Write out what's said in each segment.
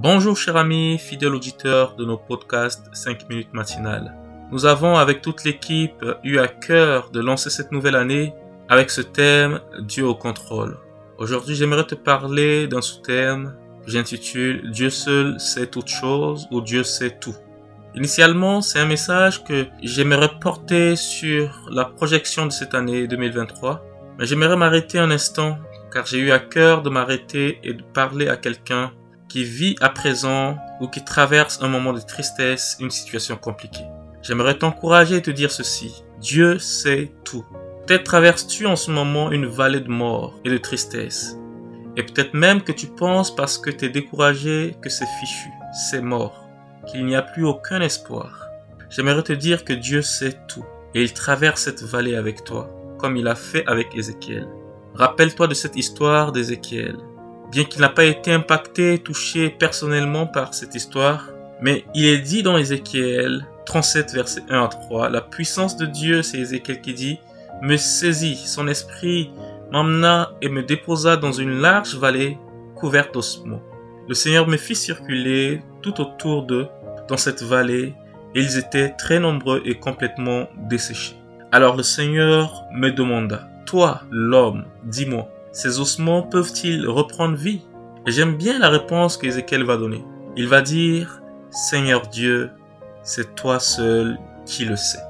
Bonjour chers amis, fidèles auditeurs de nos podcasts 5 minutes matinales. Nous avons avec toute l'équipe eu à cœur de lancer cette nouvelle année avec ce thème Dieu au contrôle. Aujourd'hui j'aimerais te parler d'un sous-thème que j'intitule Dieu seul sait toutes choses ou Dieu sait tout. Initialement, c'est un message que j'aimerais porter sur la projection de cette année 2023, mais j'aimerais m'arrêter un instant car j'ai eu à cœur de m'arrêter et de parler à quelqu'un qui vit à présent ou qui traverse un moment de tristesse, une situation compliquée. J'aimerais t'encourager et te dire ceci. Dieu sait tout. Peut-être traverses-tu en ce moment une vallée de mort et de tristesse. Et peut-être même que tu penses parce que tu es découragé que c'est fichu, c'est mort qu'il n'y a plus aucun espoir. J'aimerais te dire que Dieu sait tout et il traverse cette vallée avec toi, comme il a fait avec Ézéchiel. Rappelle-toi de cette histoire d'Ézéchiel. Bien qu'il n'a pas été impacté, touché personnellement par cette histoire, mais il est dit dans Ézéchiel 37 verset 1 à 3, la puissance de Dieu, c'est Ézéchiel qui dit, me saisit, son esprit m'emmena et me déposa dans une large vallée couverte d'ossements. Le Seigneur me fit circuler tout autour d'eux dans cette vallée, et ils étaient très nombreux et complètement desséchés. Alors le Seigneur me demanda, Toi, l'homme, dis-moi, ces ossements peuvent-ils reprendre vie? J'aime bien la réponse qu'Ézéchiel va donner. Il va dire, Seigneur Dieu, c'est toi seul qui le sais.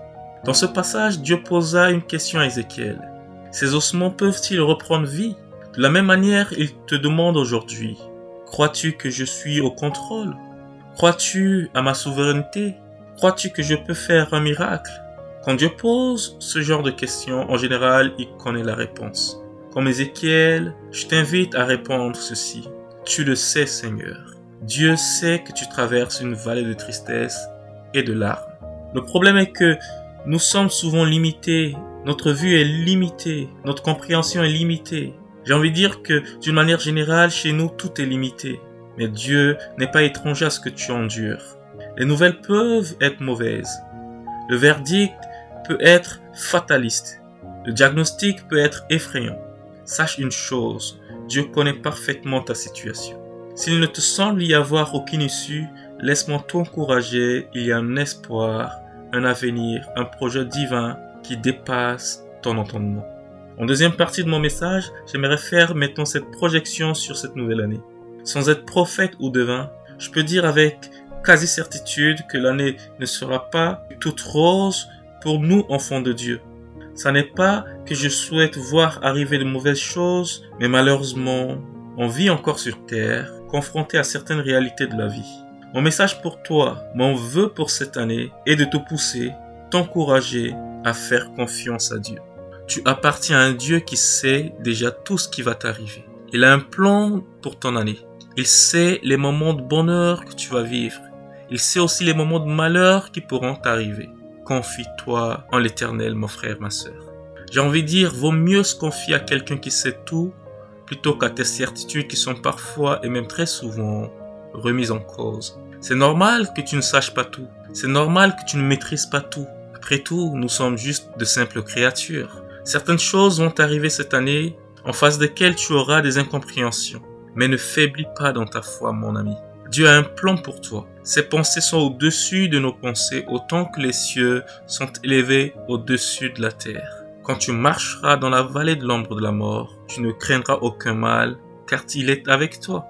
Dans ce passage, Dieu posa une question à Ézéchiel. Ces ossements peuvent-ils reprendre vie? De la même manière, il te demande aujourd'hui, crois-tu que je suis au contrôle? Crois-tu à ma souveraineté? Crois-tu que je peux faire un miracle? Quand Dieu pose ce genre de questions, en général, il connaît la réponse. Comme Ézéchiel, je t'invite à répondre ceci. Tu le sais, Seigneur. Dieu sait que tu traverses une vallée de tristesse et de larmes. Le problème est que nous sommes souvent limités, notre vue est limitée, notre compréhension est limitée. J'ai envie de dire que d'une manière générale, chez nous, tout est limité. Mais Dieu n'est pas étranger à ce que tu endures. Les nouvelles peuvent être mauvaises. Le verdict peut être fataliste. Le diagnostic peut être effrayant. Sache une chose, Dieu connaît parfaitement ta situation. S'il ne te semble y avoir aucune issue, laisse-moi t'encourager, il y a un espoir, un avenir, un projet divin qui dépasse ton entendement. En deuxième partie de mon message, j'aimerais faire maintenant cette projection sur cette nouvelle année. Sans être prophète ou devin, je peux dire avec quasi certitude que l'année ne sera pas toute rose pour nous enfants de Dieu. Ça n'est pas que je souhaite voir arriver de mauvaises choses, mais malheureusement, on vit encore sur terre, confronté à certaines réalités de la vie. Mon message pour toi, mon vœu pour cette année est de te pousser, t'encourager à faire confiance à Dieu. Tu appartiens à un Dieu qui sait déjà tout ce qui va t'arriver. Il a un plan pour ton année. Il sait les moments de bonheur que tu vas vivre. Il sait aussi les moments de malheur qui pourront t'arriver. Confie-toi en l'éternel, mon frère, ma sœur. J'ai envie de dire, vaut mieux se confier à quelqu'un qui sait tout plutôt qu'à tes certitudes qui sont parfois et même très souvent remises en cause. C'est normal que tu ne saches pas tout. C'est normal que tu ne maîtrises pas tout. Après tout, nous sommes juste de simples créatures. Certaines choses vont arriver cette année en face desquelles tu auras des incompréhensions. Mais ne faiblis pas dans ta foi, mon ami. Dieu a un plan pour toi. Ses pensées sont au-dessus de nos pensées, autant que les cieux sont élevés au-dessus de la terre. Quand tu marcheras dans la vallée de l'ombre de la mort, tu ne craindras aucun mal, car il est avec toi.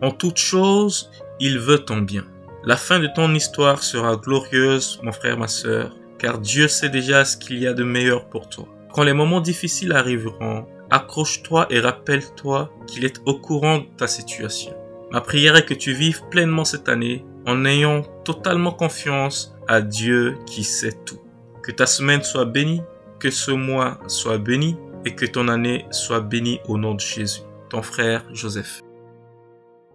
En toute chose, il veut ton bien. La fin de ton histoire sera glorieuse, mon frère, ma sœur, car Dieu sait déjà ce qu'il y a de meilleur pour toi. Quand les moments difficiles arriveront, accroche-toi et rappelle-toi qu'il est au courant de ta situation. Ma prière est que tu vives pleinement cette année en ayant totalement confiance à Dieu qui sait tout. Que ta semaine soit bénie, que ce mois soit béni et que ton année soit bénie au nom de Jésus. Ton frère Joseph.